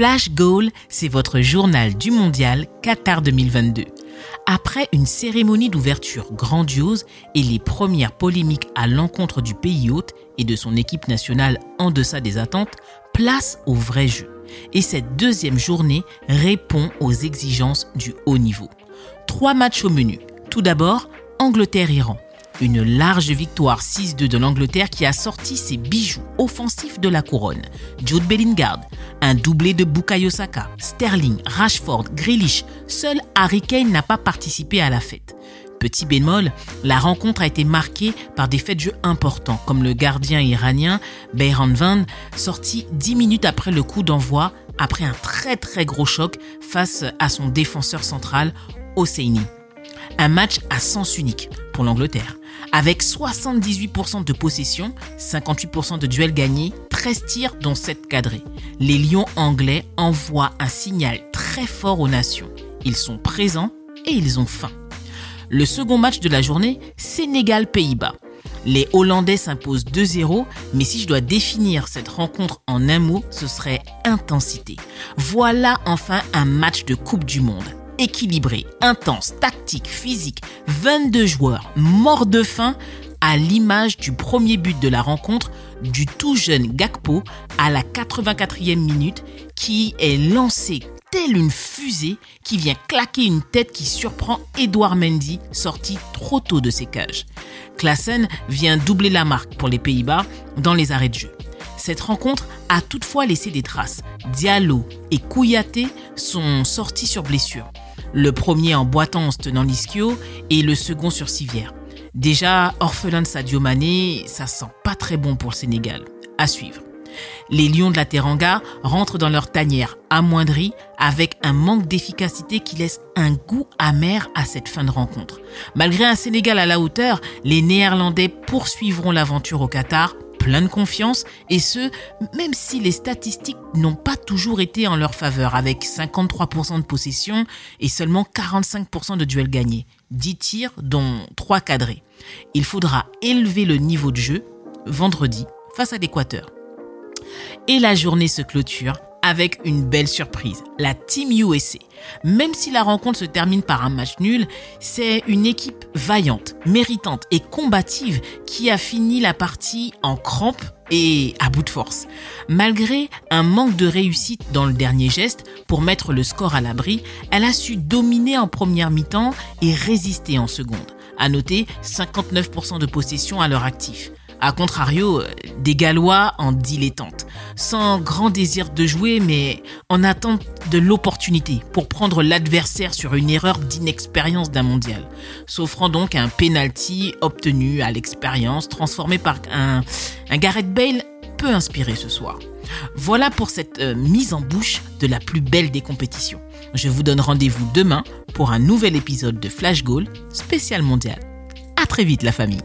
Flash Goal, c'est votre journal du mondial Qatar 2022. Après une cérémonie d'ouverture grandiose et les premières polémiques à l'encontre du pays hôte et de son équipe nationale en deçà des attentes, place au vrai jeu. Et cette deuxième journée répond aux exigences du haut niveau. Trois matchs au menu. Tout d'abord, Angleterre-Iran. Une large victoire 6-2 de l'Angleterre qui a sorti ses bijoux offensifs de la couronne. Jude Bellingham, un doublé de Bukayo Saka, Sterling, Rashford, Grealish. Seul Harry Kane n'a pas participé à la fête. Petit bémol, la rencontre a été marquée par des faits de jeu importants, comme le gardien iranien Beyran Van, sorti 10 minutes après le coup d'envoi, après un très très gros choc face à son défenseur central, Hosseini. Un match à sens unique pour l'Angleterre. Avec 78% de possession, 58% de duels gagnés, 13 tirs dont 7 cadrés. Les Lions anglais envoient un signal très fort aux nations. Ils sont présents et ils ont faim. Le second match de la journée, Sénégal-Pays-Bas. Les Hollandais s'imposent 2-0, mais si je dois définir cette rencontre en un mot, ce serait intensité. Voilà enfin un match de Coupe du Monde équilibré, intense, tactique, physique, 22 joueurs morts de faim à l'image du premier but de la rencontre du tout jeune Gakpo à la 84e minute qui est lancé telle une fusée qui vient claquer une tête qui surprend Edouard Mendy sorti trop tôt de ses cages. Klassen vient doubler la marque pour les Pays-Bas dans les arrêts de jeu. Cette rencontre a toutefois laissé des traces. Diallo et Kouyaté sont sortis sur blessure le premier en boitant en se tenant l'ischio et le second sur civière. Déjà, orphelin de Sadio Mané, ça sent pas très bon pour le Sénégal. À suivre. Les Lions de la Teranga rentrent dans leur tanière amoindrie avec un manque d'efficacité qui laisse un goût amer à cette fin de rencontre. Malgré un Sénégal à la hauteur, les Néerlandais poursuivront l'aventure au Qatar plein de confiance, et ce, même si les statistiques n'ont pas toujours été en leur faveur, avec 53% de possession et seulement 45% de duels gagnés, 10 tirs dont 3 cadrés. Il faudra élever le niveau de jeu vendredi face à l'Équateur. Et la journée se clôture avec une belle surprise, la Team USA. Même si la rencontre se termine par un match nul, c'est une équipe vaillante, méritante et combative qui a fini la partie en crampe et à bout de force. Malgré un manque de réussite dans le dernier geste pour mettre le score à l'abri, elle a su dominer en première mi-temps et résister en seconde. À noter 59% de possession à leur actif. A contrario, des Gallois en dilettante, sans grand désir de jouer, mais en attente de l'opportunité pour prendre l'adversaire sur une erreur d'inexpérience d'un mondial, s'offrant donc un penalty obtenu à l'expérience, transformé par un, un Gareth Bale peu inspiré ce soir. Voilà pour cette euh, mise en bouche de la plus belle des compétitions. Je vous donne rendez-vous demain pour un nouvel épisode de Flash Goal spécial mondial. À très vite la famille.